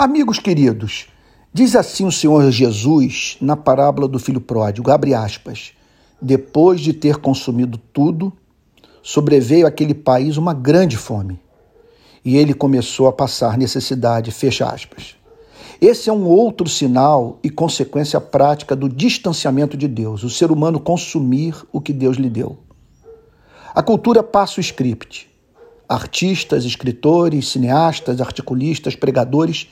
Amigos queridos, diz assim o Senhor Jesus na parábola do filho pródigo, abre aspas, depois de ter consumido tudo, sobreveio àquele país uma grande fome, e ele começou a passar necessidade, fecha aspas. Esse é um outro sinal e consequência prática do distanciamento de Deus, o ser humano consumir o que Deus lhe deu. A cultura passa o script. Artistas, escritores, cineastas, articulistas, pregadores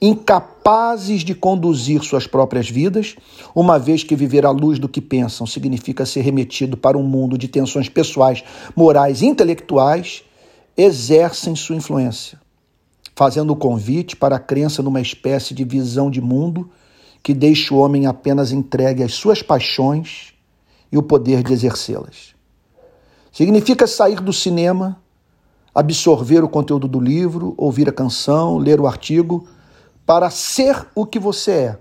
incapazes de conduzir suas próprias vidas, uma vez que viver à luz do que pensam significa ser remetido para um mundo de tensões pessoais, morais e intelectuais, exercem sua influência, fazendo o convite para a crença numa espécie de visão de mundo que deixa o homem apenas entregue às suas paixões e o poder de exercê-las. Significa sair do cinema, absorver o conteúdo do livro, ouvir a canção, ler o artigo para ser o que você é,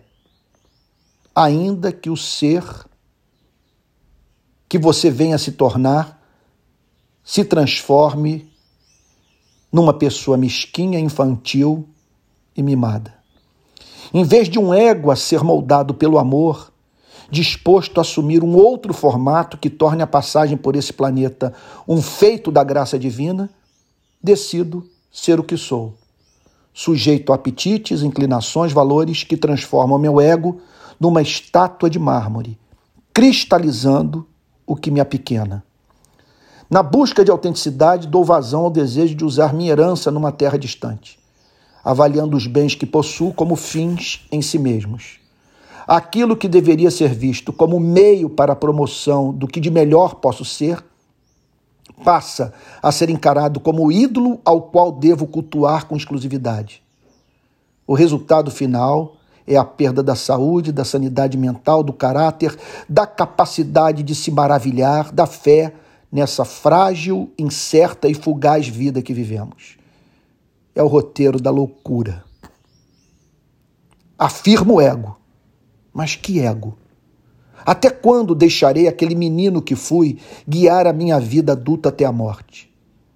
ainda que o ser que você venha se tornar se transforme numa pessoa mesquinha, infantil e mimada. Em vez de um ego a ser moldado pelo amor, disposto a assumir um outro formato que torne a passagem por esse planeta um feito da graça divina, decido ser o que sou sujeito a apetites, inclinações, valores que transformam meu ego numa estátua de mármore, cristalizando o que me apequena. Na busca de autenticidade, dou vazão ao desejo de usar minha herança numa terra distante, avaliando os bens que possuo como fins em si mesmos. Aquilo que deveria ser visto como meio para a promoção do que de melhor posso ser, passa a ser encarado como o ídolo ao qual devo cultuar com exclusividade. O resultado final é a perda da saúde, da sanidade mental, do caráter, da capacidade de se maravilhar, da fé nessa frágil, incerta e fugaz vida que vivemos. É o roteiro da loucura. Afirmo o ego. Mas que ego? Até quando deixarei aquele menino que fui guiar a minha vida adulta até a morte?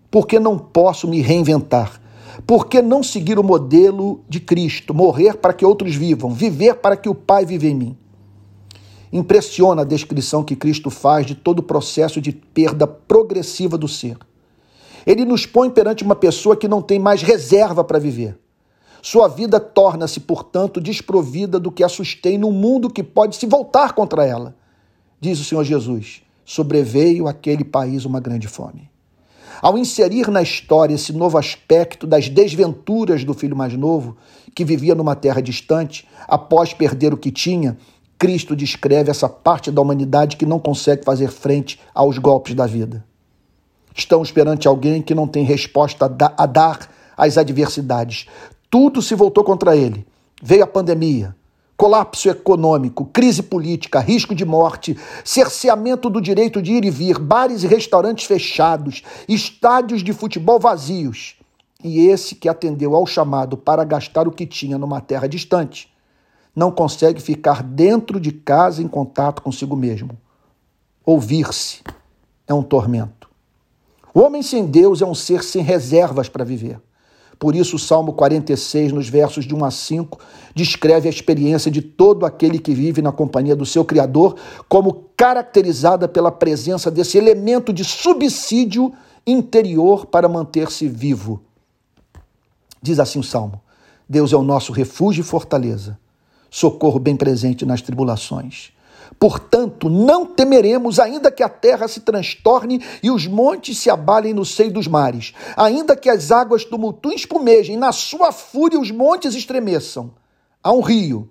Porque não posso me reinventar? Por que não seguir o modelo de Cristo, morrer para que outros vivam, viver para que o Pai viva em mim? Impressiona a descrição que Cristo faz de todo o processo de perda progressiva do ser. Ele nos põe perante uma pessoa que não tem mais reserva para viver. Sua vida torna-se, portanto, desprovida do que a sustém num mundo que pode se voltar contra ela. Diz o Senhor Jesus: sobreveio àquele país uma grande fome. Ao inserir na história esse novo aspecto das desventuras do filho mais novo, que vivia numa terra distante, após perder o que tinha, Cristo descreve essa parte da humanidade que não consegue fazer frente aos golpes da vida. Estamos perante alguém que não tem resposta a dar às adversidades. Tudo se voltou contra ele. Veio a pandemia, colapso econômico, crise política, risco de morte, cerceamento do direito de ir e vir, bares e restaurantes fechados, estádios de futebol vazios. E esse que atendeu ao chamado para gastar o que tinha numa terra distante, não consegue ficar dentro de casa em contato consigo mesmo. Ouvir-se é um tormento. O homem sem Deus é um ser sem reservas para viver. Por isso, o Salmo 46, nos versos de 1 a 5, descreve a experiência de todo aquele que vive na companhia do seu Criador, como caracterizada pela presença desse elemento de subsídio interior para manter-se vivo. Diz assim o Salmo: Deus é o nosso refúgio e fortaleza, socorro bem presente nas tribulações. Portanto, não temeremos, ainda que a terra se transtorne e os montes se abalem no seio dos mares, ainda que as águas tumultuem espumejem, na sua fúria os montes estremeçam. Há um rio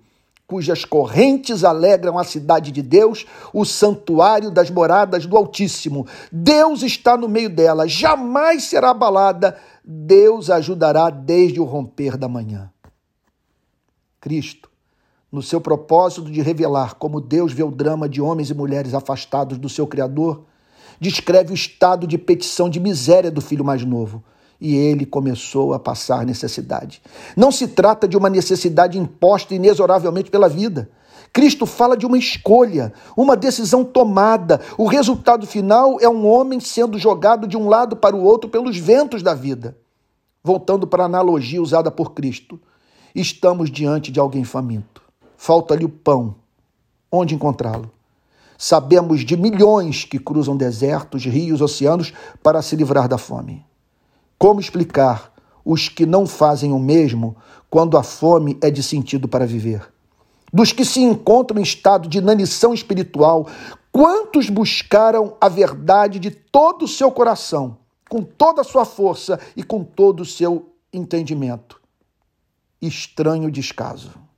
cujas correntes alegram a cidade de Deus, o santuário das moradas do Altíssimo. Deus está no meio dela, jamais será abalada. Deus ajudará desde o romper da manhã. Cristo no seu propósito de revelar como Deus vê o drama de homens e mulheres afastados do seu Criador, descreve o estado de petição de miséria do filho mais novo. E ele começou a passar necessidade. Não se trata de uma necessidade imposta inexoravelmente pela vida. Cristo fala de uma escolha, uma decisão tomada. O resultado final é um homem sendo jogado de um lado para o outro pelos ventos da vida. Voltando para a analogia usada por Cristo. estamos diante de alguém faminto. Falta-lhe o pão. Onde encontrá-lo? Sabemos de milhões que cruzam desertos, rios, oceanos para se livrar da fome. Como explicar os que não fazem o mesmo quando a fome é de sentido para viver? Dos que se encontram em estado de inanição espiritual, quantos buscaram a verdade de todo o seu coração, com toda a sua força e com todo o seu entendimento? Estranho descaso.